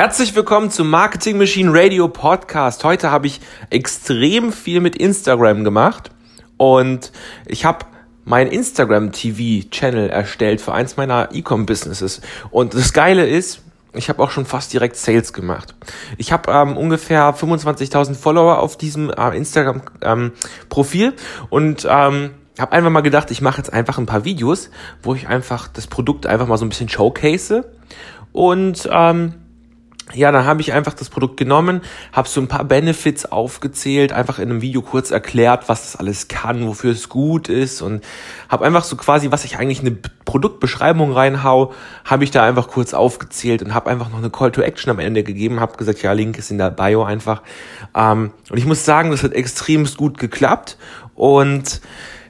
Herzlich willkommen zum Marketing Machine Radio Podcast. Heute habe ich extrem viel mit Instagram gemacht und ich habe mein Instagram TV Channel erstellt für eins meiner E-Com Businesses. Und das Geile ist, ich habe auch schon fast direkt Sales gemacht. Ich habe ähm, ungefähr 25.000 Follower auf diesem äh, Instagram ähm, Profil und ähm, habe einfach mal gedacht, ich mache jetzt einfach ein paar Videos, wo ich einfach das Produkt einfach mal so ein bisschen showcase und ähm, ja, dann habe ich einfach das Produkt genommen, habe so ein paar Benefits aufgezählt, einfach in einem Video kurz erklärt, was das alles kann, wofür es gut ist und habe einfach so quasi, was ich eigentlich in eine Produktbeschreibung reinhau, habe ich da einfach kurz aufgezählt und habe einfach noch eine Call to Action am Ende gegeben, habe gesagt, ja, Link ist in der Bio einfach. Ähm, und ich muss sagen, das hat extremst gut geklappt und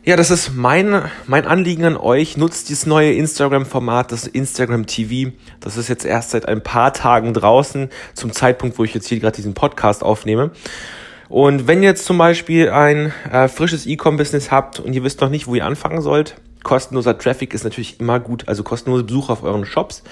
ja, das ist mein, mein Anliegen an euch. Nutzt dieses neue Instagram-Format, das Instagram TV. Das ist jetzt erst seit ein paar Tagen draußen, zum Zeitpunkt, wo ich jetzt hier gerade diesen Podcast aufnehme. Und wenn ihr jetzt zum Beispiel ein äh, frisches E-Com-Business habt und ihr wisst noch nicht, wo ihr anfangen sollt, kostenloser Traffic ist natürlich immer gut, also kostenlose Besuche auf euren Shops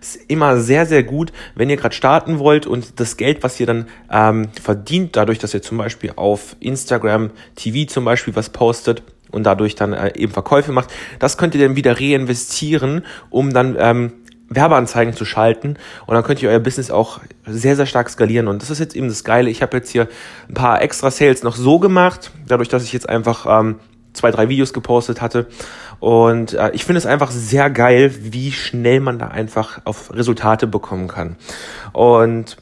ist immer sehr, sehr gut, wenn ihr gerade starten wollt und das Geld, was ihr dann ähm, verdient, dadurch, dass ihr zum Beispiel auf Instagram TV zum Beispiel was postet, und dadurch dann äh, eben Verkäufe macht. Das könnt ihr dann wieder reinvestieren, um dann ähm, Werbeanzeigen zu schalten und dann könnt ihr euer Business auch sehr, sehr stark skalieren. Und das ist jetzt eben das Geile. Ich habe jetzt hier ein paar extra Sales noch so gemacht, dadurch, dass ich jetzt einfach ähm, zwei, drei Videos gepostet hatte. Und äh, ich finde es einfach sehr geil, wie schnell man da einfach auf Resultate bekommen kann. Und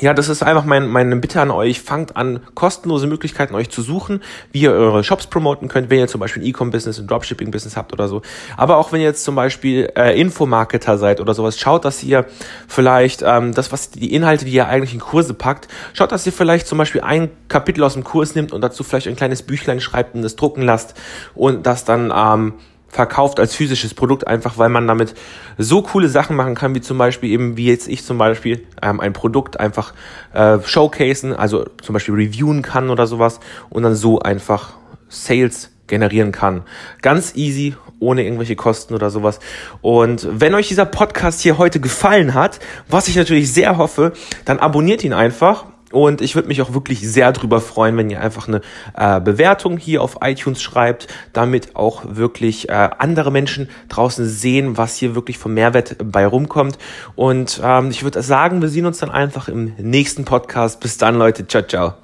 ja, das ist einfach mein, meine Bitte an euch. Fangt an, kostenlose Möglichkeiten euch zu suchen, wie ihr eure Shops promoten könnt, wenn ihr zum Beispiel ein E-Com-Business, ein Dropshipping-Business habt oder so. Aber auch wenn ihr jetzt zum Beispiel äh, Infomarketer seid oder sowas, schaut, dass ihr vielleicht ähm, das, was die Inhalte, die ihr eigentlich in Kurse packt, schaut, dass ihr vielleicht zum Beispiel ein Kapitel aus dem Kurs nimmt und dazu vielleicht ein kleines Büchlein schreibt und das drucken lasst und das dann ähm, verkauft als physisches Produkt, einfach weil man damit so coole Sachen machen kann, wie zum Beispiel eben, wie jetzt ich zum Beispiel ähm, ein Produkt einfach äh, showcasen, also zum Beispiel reviewen kann oder sowas und dann so einfach Sales generieren kann. Ganz easy, ohne irgendwelche Kosten oder sowas. Und wenn euch dieser Podcast hier heute gefallen hat, was ich natürlich sehr hoffe, dann abonniert ihn einfach und ich würde mich auch wirklich sehr drüber freuen, wenn ihr einfach eine äh, Bewertung hier auf iTunes schreibt, damit auch wirklich äh, andere Menschen draußen sehen, was hier wirklich vom Mehrwert bei rumkommt. Und ähm, ich würde sagen, wir sehen uns dann einfach im nächsten Podcast. Bis dann, Leute. Ciao, ciao.